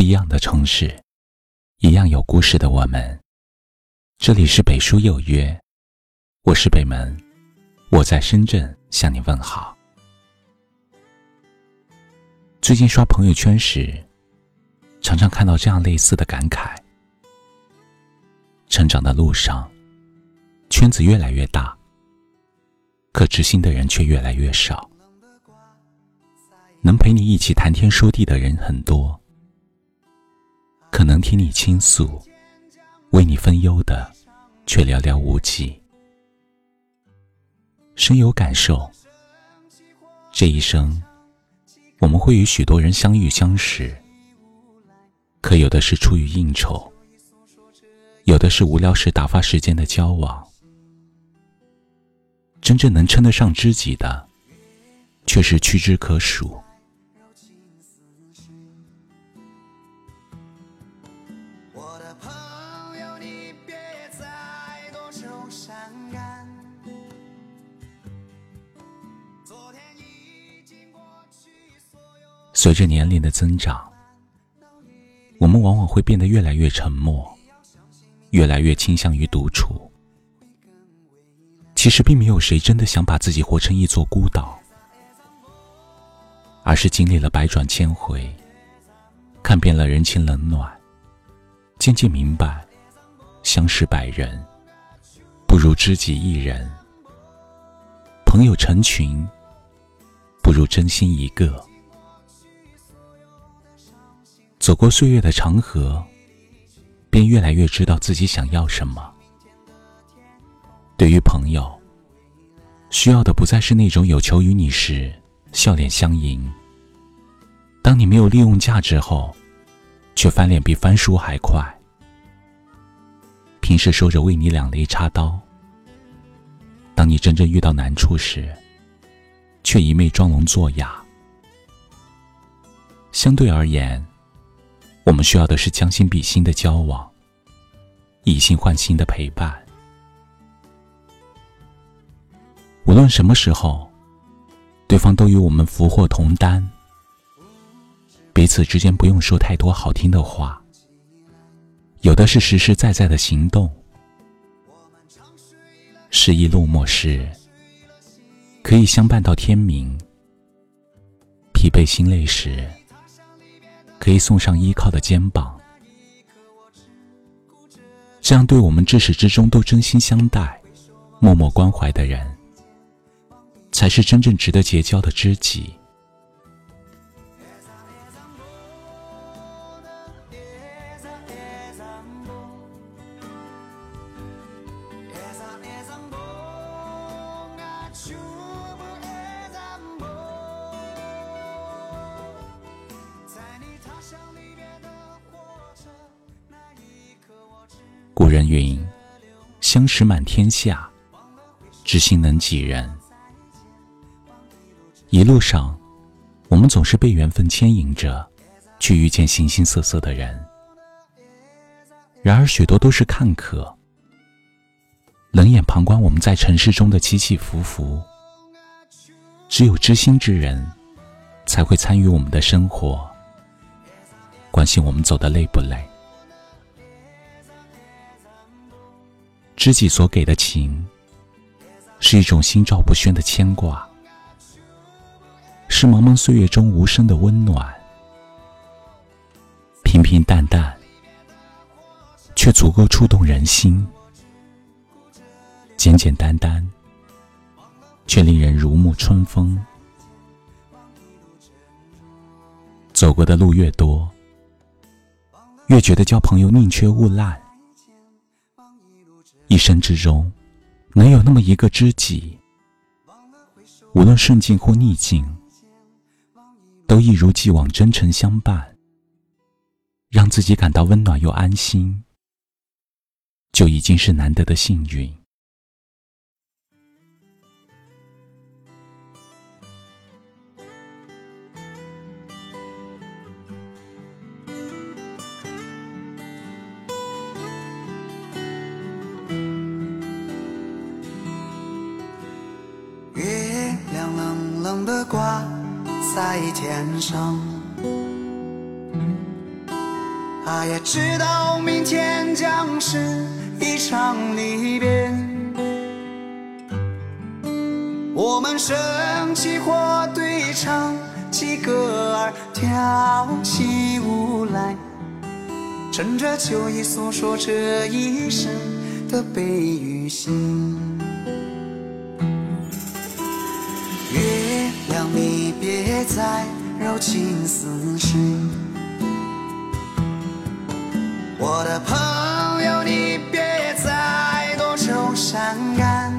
不一样的城市，一样有故事的我们。这里是北书有约，我是北门，我在深圳向你问好。最近刷朋友圈时，常常看到这样类似的感慨：成长的路上，圈子越来越大，可知心的人却越来越少。能陪你一起谈天说地的人很多，可能听你倾诉、为你分忧的却寥寥无几。深有感受，这一生我们会与许多人相遇相识，可有的是出于应酬，有的是无聊时打发时间的交往，真正能称得上知己的，却是屈指可数。随着年龄的增长，我们往往会变得越来越沉默，越来越倾向于独处。其实，并没有谁真的想把自己活成一座孤岛，而是经历了百转千回，看遍了人情冷暖，渐渐明白，相识百人，不如知己一人；朋友成群，不如真心一个。走过岁月的长河，便越来越知道自己想要什么。对于朋友，需要的不再是那种有求于你时笑脸相迎；当你没有利用价值后，却翻脸比翻书还快；平时说着为你两肋插刀，当你真正遇到难处时，却一昧装聋作哑。相对而言。我们需要的是将心比心的交往，以心换心的陪伴。无论什么时候，对方都与我们福祸同担，彼此之间不用说太多好听的话，有的是实实在在的行动。失意落寞时，可以相伴到天明；疲惫心累时，可以送上依靠的肩膀，这样对我们至始至终都真心相待、默默关怀的人，才是真正值得结交的知己。古人云：“相识满天下，知心能几人？”一路上，我们总是被缘分牵引着，去遇见形形色色的人。然而，许多都是看客，冷眼旁观我们在尘世中的起起伏伏。只有知心之人，才会参与我们的生活，关心我们走的累不累。知己所给的情，是一种心照不宣的牵挂，是茫茫岁月中无声的温暖。平平淡淡，却足够触动人心；简简单单，却令人如沐春风。走过的路越多，越觉得交朋友宁缺毋滥。一生之中，能有那么一个知己，无论顺境或逆境，都一如既往真诚相伴，让自己感到温暖又安心，就已经是难得的幸运。挂在天上，他也知道明天将是一场离别。我们升起火堆唱起歌儿，跳起舞来，趁着秋意诉说这一生的悲与喜。别再柔情似水。我的朋友，你别再多愁善感。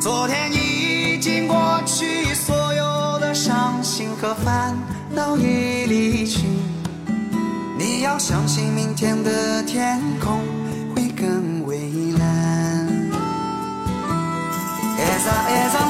昨天已经过去，所有的伤心和烦恼已离去。你要相信，明天的天空会更蔚蓝。Esa esa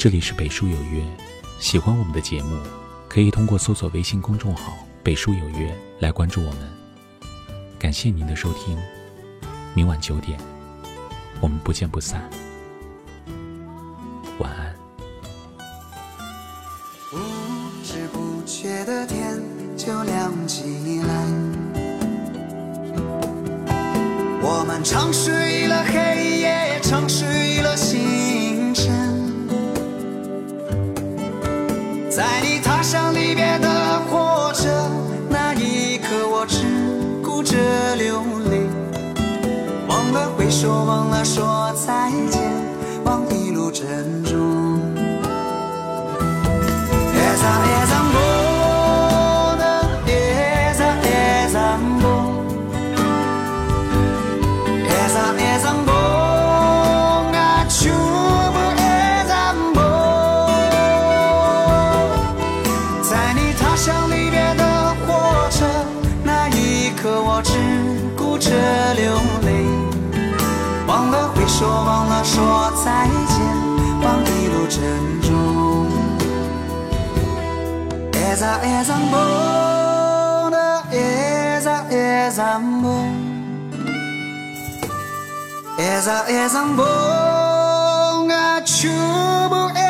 这里是北书有约，喜欢我们的节目，可以通过搜索微信公众号“北书有约”来关注我们。感谢您的收听，明晚九点，我们不见不散。晚安。不知不觉的天就亮起来，我们长睡了黑夜，长睡说，忘了说再见，忘一路珍重。在你踏上离别的火车那一刻，我只顾着流说忘了说再见，望一路珍重。Esa esa bona, esa esa bona, esa esa bona, chubu esa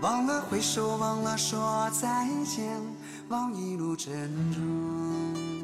忘了挥手，忘了说再见，望一路珍重。